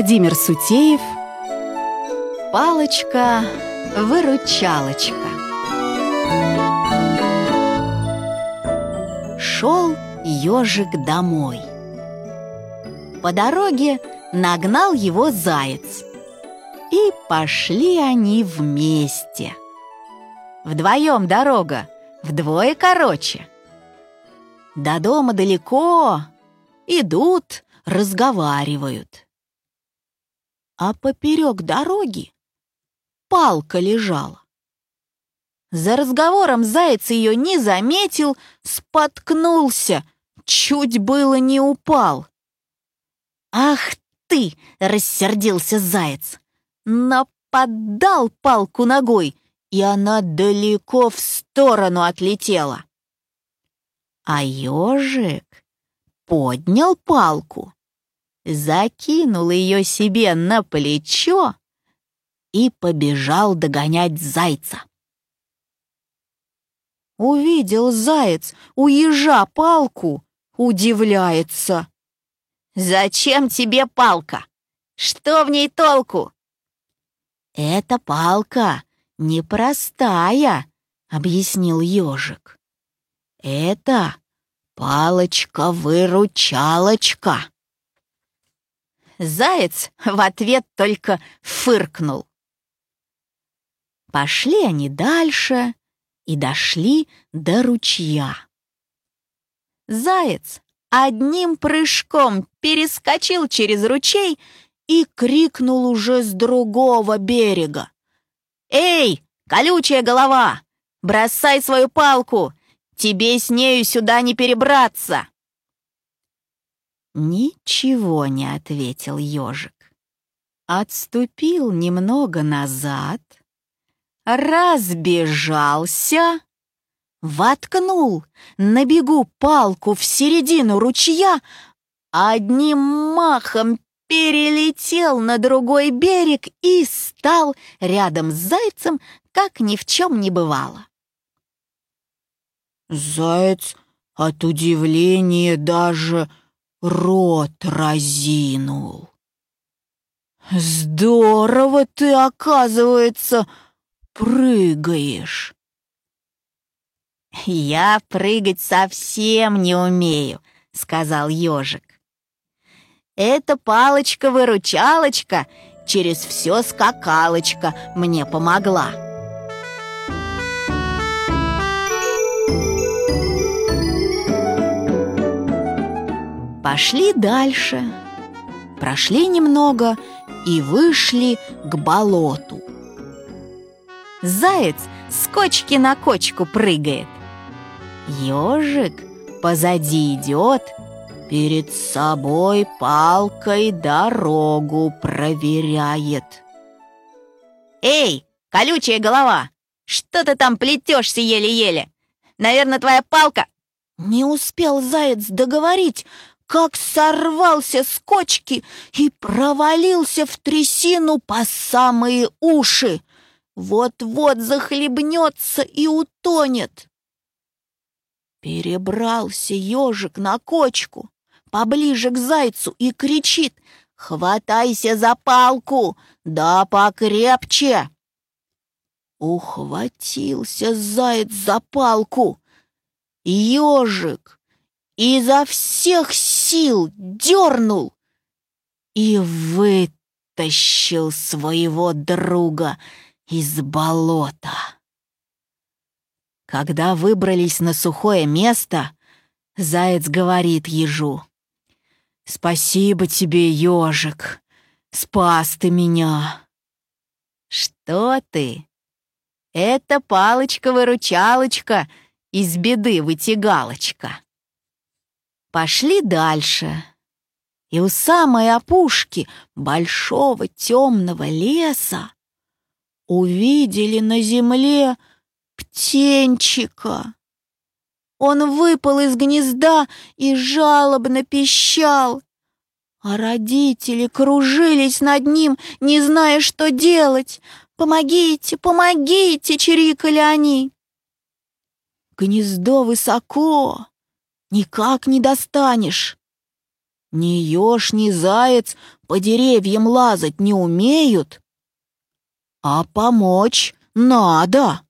Владимир Сутеев Палочка-выручалочка Шел ежик домой. По дороге нагнал его заяц. И пошли они вместе. Вдвоем дорога, вдвое короче. До дома далеко, идут, разговаривают. А поперек дороги палка лежала. За разговором заяц ее не заметил, споткнулся, чуть было не упал. «Ах ты!» — рассердился заяц. Нападал палку ногой, и она далеко в сторону отлетела. А ежик поднял палку, закинул ее себе на плечо и побежал догонять зайца. Увидел заяц у ежа палку, удивляется. «Зачем тебе палка? Что в ней толку?» «Эта палка непростая», — объяснил ежик. «Это палочка-выручалочка». Заяц в ответ только фыркнул. Пошли они дальше и дошли до ручья. Заяц одним прыжком перескочил через ручей и крикнул уже с другого берега. «Эй, колючая голова, бросай свою палку, тебе с нею сюда не перебраться!» Ничего не ответил ежик. Отступил немного назад, разбежался, воткнул на бегу палку в середину ручья, одним махом перелетел на другой берег и стал рядом с зайцем, как ни в чем не бывало. Заяц от удивления даже рот разинул. «Здорово ты, оказывается, прыгаешь!» «Я прыгать совсем не умею», — сказал ежик. «Эта палочка-выручалочка через все скакалочка мне помогла». Пошли дальше. Прошли немного и вышли к болоту. Заяц с кочки на кочку прыгает. Ежик позади идет, перед собой палкой дорогу проверяет. «Эй, колючая голова, что ты там плетешься еле-еле? Наверное, твоя палка...» Не успел заяц договорить, как сорвался с кочки и провалился в трясину по самые уши. Вот-вот захлебнется и утонет. Перебрался ежик на кочку, поближе к зайцу и кричит «Хватайся за палку, да покрепче!» Ухватился заяц за палку. Ежик изо всех дернул и вытащил своего друга из болота. Когда выбрались на сухое место, заяц говорит ежу. «Спасибо тебе, ежик, спас ты меня». «Что ты? Это палочка-выручалочка, из беды вытягалочка». Пошли дальше. И у самой опушки большого темного леса увидели на земле птенчика. Он выпал из гнезда и жалобно пищал, а родители кружились над ним, не зная, что делать. «Помогите, помогите!» — чирикали они. Гнездо высоко, никак не достанешь. Ни еж, ни заяц по деревьям лазать не умеют, а помочь надо.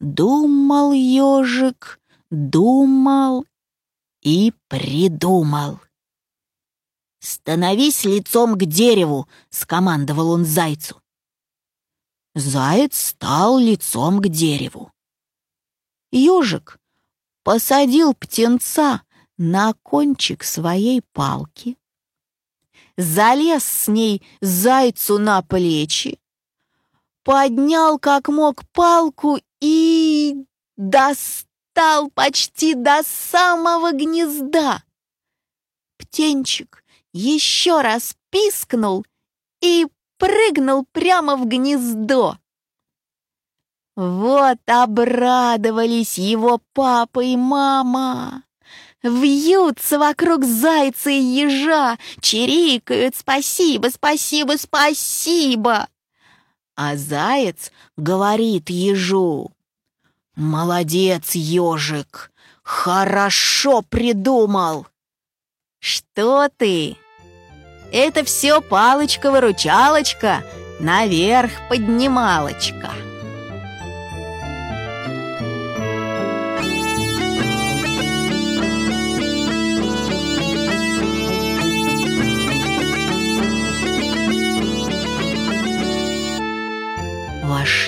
Думал ежик, думал и придумал. «Становись лицом к дереву!» — скомандовал он зайцу. Заяц стал лицом к дереву. Ежик посадил птенца на кончик своей палки, залез с ней зайцу на плечи, поднял как мог палку и достал почти до самого гнезда. Птенчик еще раз пискнул и прыгнул прямо в гнездо. Вот обрадовались его папа и мама. Вьются вокруг зайца и ежа, чирикают «Спасибо, спасибо, спасибо!» А заяц говорит ежу «Молодец, ежик, хорошо придумал!» «Что ты?» «Это все палочка-выручалочка, наверх поднималочка!»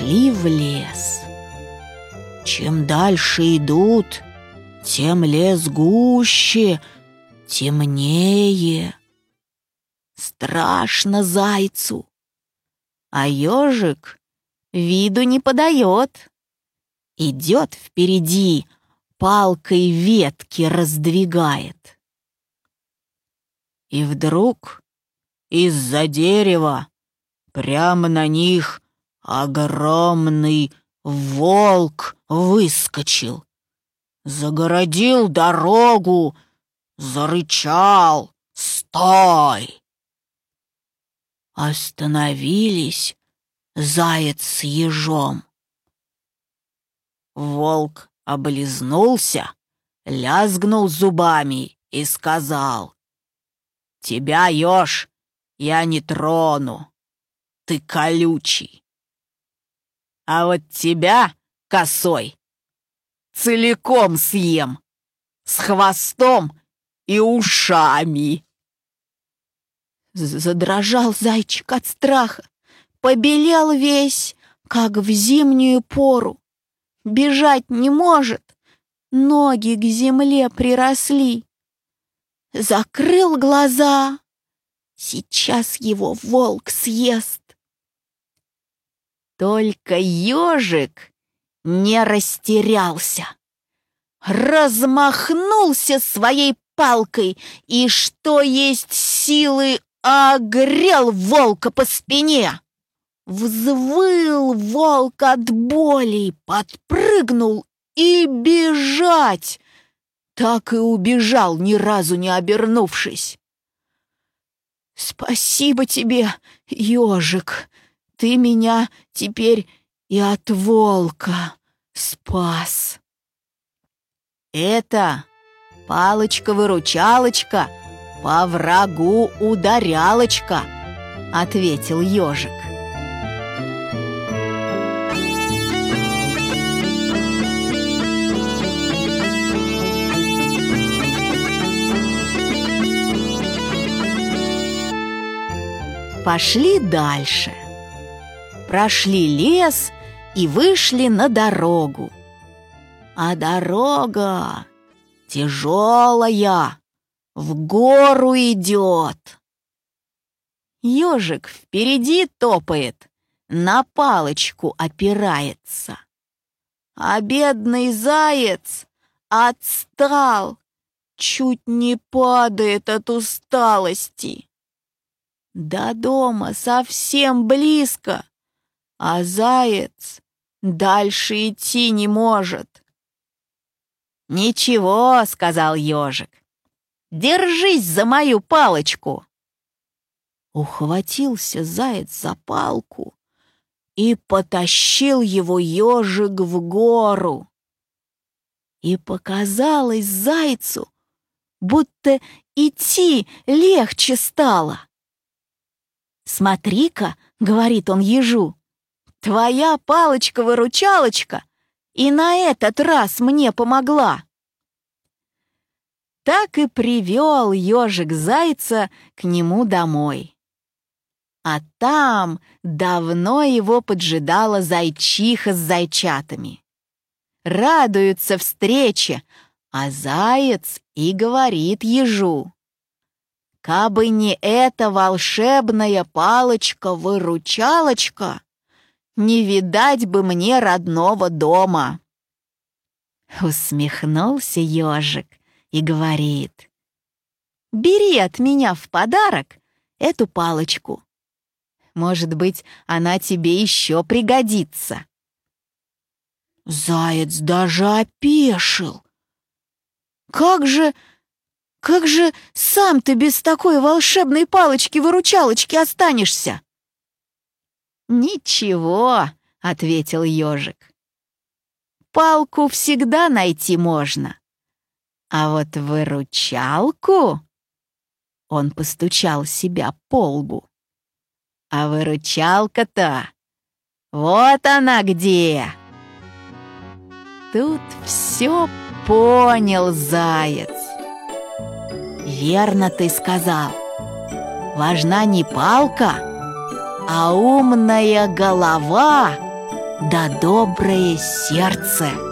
Вошли в лес. Чем дальше идут, тем лес гуще, темнее. Страшно зайцу. А ежик виду не подает. Идет впереди, палкой ветки раздвигает. И вдруг из-за дерева прямо на них огромный волк выскочил. Загородил дорогу, зарычал «Стой!» Остановились заяц с ежом. Волк облизнулся, лязгнул зубами и сказал, «Тебя, еж, я не трону, ты колючий. А вот тебя, косой, целиком съем, с хвостом и ушами. Задрожал зайчик от страха, побелел весь, как в зимнюю пору. Бежать не может, ноги к земле приросли. Закрыл глаза, сейчас его волк съест. Только ежик не растерялся размахнулся своей палкой и, что есть силы, огрел волка по спине. Взвыл волк от боли, подпрыгнул и бежать. Так и убежал, ни разу не обернувшись. «Спасибо тебе, ежик, ты меня теперь и от волка спас». Это палочка-выручалочка, по врагу ударялочка, ответил ежик. Пошли дальше. Прошли лес и вышли на дорогу а дорога тяжелая, в гору идет. Ежик впереди топает, на палочку опирается. А бедный заяц отстал, чуть не падает от усталости. До дома совсем близко, а заяц дальше идти не может. «Ничего», — сказал ежик, — «держись за мою палочку». Ухватился заяц за палку и потащил его ежик в гору. И показалось зайцу, будто идти легче стало. «Смотри-ка», — говорит он ежу, — «твоя палочка-выручалочка и на этот раз мне помогла». Так и привел ежик зайца к нему домой. А там давно его поджидала зайчиха с зайчатами. Радуются встрече, а заяц и говорит ежу. Кабы не эта волшебная палочка-выручалочка, не видать бы мне родного дома. Усмехнулся ежик и говорит. Бери от меня в подарок эту палочку. Может быть, она тебе еще пригодится. Заяц даже опешил. Как же, как же сам ты без такой волшебной палочки-выручалочки останешься? Ничего, ответил ежик. Палку всегда найти можно. А вот выручалку... Он постучал себя по лбу. А выручалка-то... Вот она где! Тут все понял заяц. Верно ты сказал. Важна не палка, а умная голова да доброе сердце.